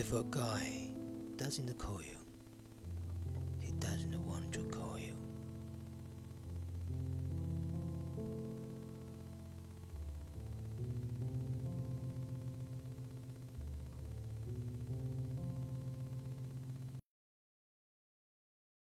If a guy doesn't call you,